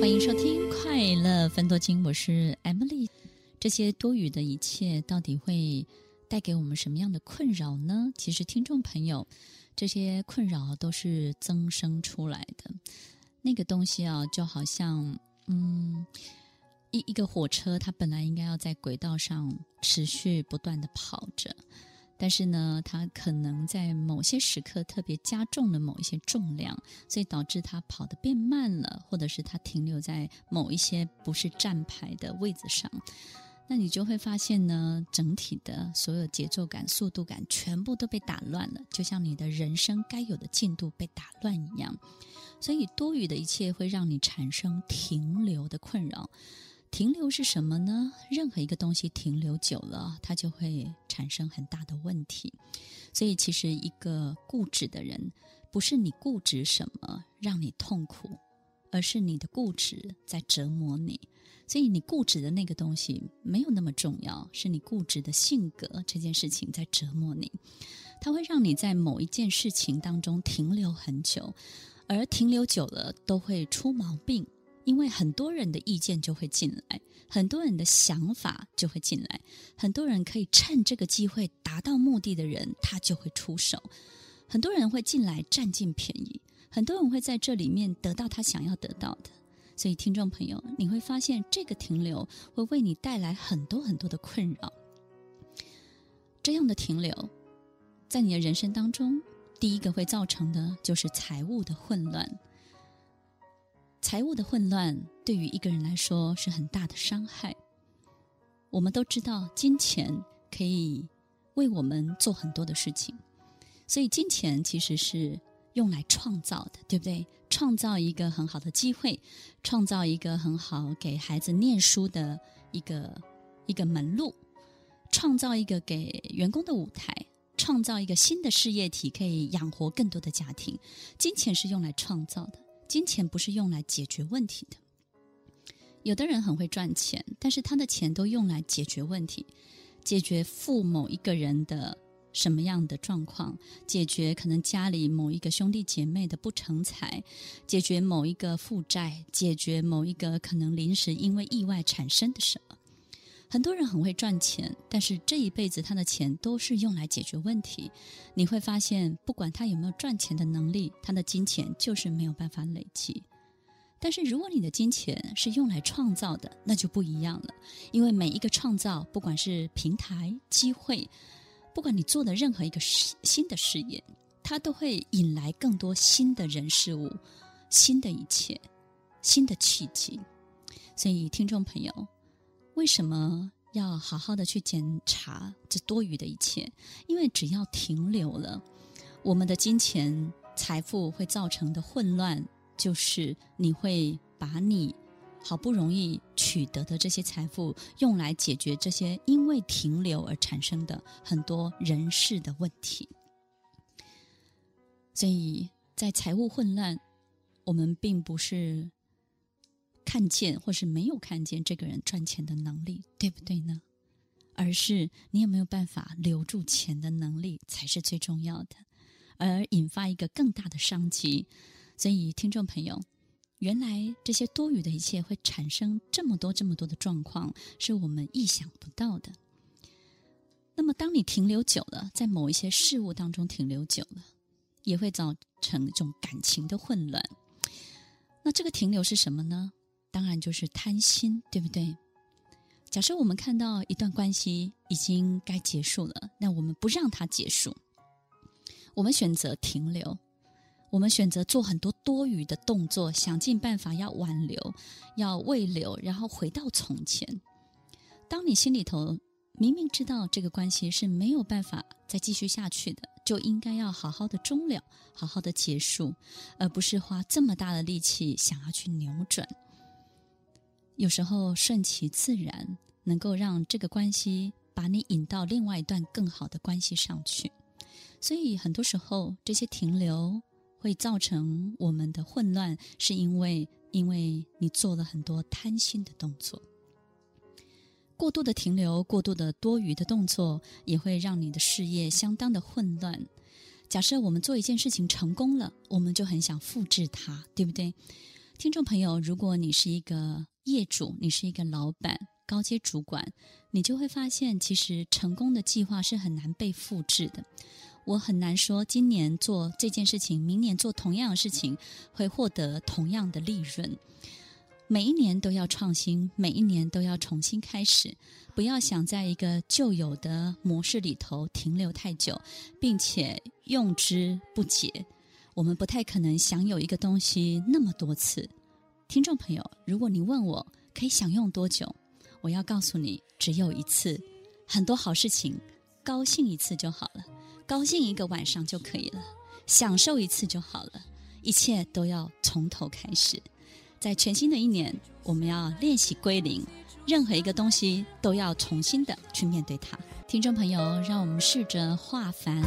欢迎收听《快乐分多金》，我是 Emily。这些多余的一切到底会带给我们什么样的困扰呢？其实，听众朋友，这些困扰都是增生出来的。那个东西啊，就好像，嗯，一一个火车，它本来应该要在轨道上持续不断地跑着。但是呢，它可能在某些时刻特别加重了某一些重量，所以导致它跑得变慢了，或者是它停留在某一些不是站牌的位置上。那你就会发现呢，整体的所有节奏感、速度感全部都被打乱了，就像你的人生该有的进度被打乱一样。所以多余的一切会让你产生停留的困扰。停留是什么呢？任何一个东西停留久了，它就会产生很大的问题。所以，其实一个固执的人，不是你固执什么让你痛苦，而是你的固执在折磨你。所以，你固执的那个东西没有那么重要，是你固执的性格这件事情在折磨你。它会让你在某一件事情当中停留很久，而停留久了都会出毛病。因为很多人的意见就会进来，很多人的想法就会进来，很多人可以趁这个机会达到目的的人，他就会出手。很多人会进来占尽便宜，很多人会在这里面得到他想要得到的。所以，听众朋友，你会发现这个停留会为你带来很多很多的困扰。这样的停留，在你的人生当中，第一个会造成的就是财务的混乱。财务的混乱对于一个人来说是很大的伤害。我们都知道，金钱可以为我们做很多的事情，所以金钱其实是用来创造的，对不对？创造一个很好的机会，创造一个很好给孩子念书的一个一个门路，创造一个给员工的舞台，创造一个新的事业体，可以养活更多的家庭。金钱是用来创造的。金钱不是用来解决问题的。有的人很会赚钱，但是他的钱都用来解决问题，解决父某一个人的什么样的状况，解决可能家里某一个兄弟姐妹的不成才，解决某一个负债，解决某一个可能临时因为意外产生的什么。很多人很会赚钱，但是这一辈子他的钱都是用来解决问题。你会发现，不管他有没有赚钱的能力，他的金钱就是没有办法累积。但是如果你的金钱是用来创造的，那就不一样了。因为每一个创造，不管是平台、机会，不管你做的任何一个新的事业，它都会引来更多新的人事物、新的一切、新的契机。所以，听众朋友。为什么要好好的去检查这多余的一切？因为只要停留了，我们的金钱财富会造成的混乱，就是你会把你好不容易取得的这些财富，用来解决这些因为停留而产生的很多人事的问题。所以在财务混乱，我们并不是。看见或是没有看见这个人赚钱的能力，对不对呢？而是你有没有办法留住钱的能力才是最重要的，而引发一个更大的商机。所以，听众朋友，原来这些多余的一切会产生这么多、这么多的状况，是我们意想不到的。那么，当你停留久了，在某一些事物当中停留久了，也会造成一种感情的混乱。那这个停留是什么呢？当然就是贪心，对不对？假设我们看到一段关系已经该结束了，那我们不让它结束，我们选择停留，我们选择做很多多余的动作，想尽办法要挽留、要慰留，然后回到从前。当你心里头明明知道这个关系是没有办法再继续下去的，就应该要好好的终了，好好的结束，而不是花这么大的力气想要去扭转。有时候顺其自然，能够让这个关系把你引到另外一段更好的关系上去。所以很多时候，这些停留会造成我们的混乱，是因为因为你做了很多贪心的动作。过度的停留，过度的多余的动作，也会让你的事业相当的混乱。假设我们做一件事情成功了，我们就很想复制它，对不对？听众朋友，如果你是一个业主，你是一个老板、高阶主管，你就会发现，其实成功的计划是很难被复制的。我很难说今年做这件事情，明年做同样的事情会获得同样的利润。每一年都要创新，每一年都要重新开始，不要想在一个旧有的模式里头停留太久，并且用之不竭。我们不太可能享有一个东西那么多次，听众朋友，如果你问我可以享用多久，我要告诉你，只有一次。很多好事情，高兴一次就好了，高兴一个晚上就可以了，享受一次就好了，一切都要从头开始。在全新的一年，我们要练习归零，任何一个东西都要重新的去面对它。听众朋友，让我们试着化繁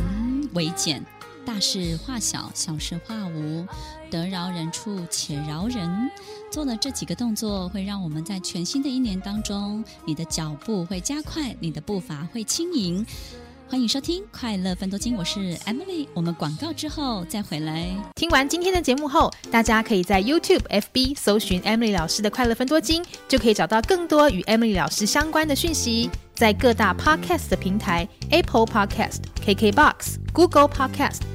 为简。大事化小，小事化无，得饶人处且饶人。做了这几个动作，会让我们在全新的一年当中，你的脚步会加快，你的步伐会轻盈。欢迎收听《快乐分多金》，我是 Emily。我们广告之后再回来。听完今天的节目后，大家可以在 YouTube、FB 搜寻 Emily 老师的《快乐分多金》，就可以找到更多与 Emily 老师相关的讯息。在各大 Podcast 的平台，Apple Podcast、KKBox、Google Podcast。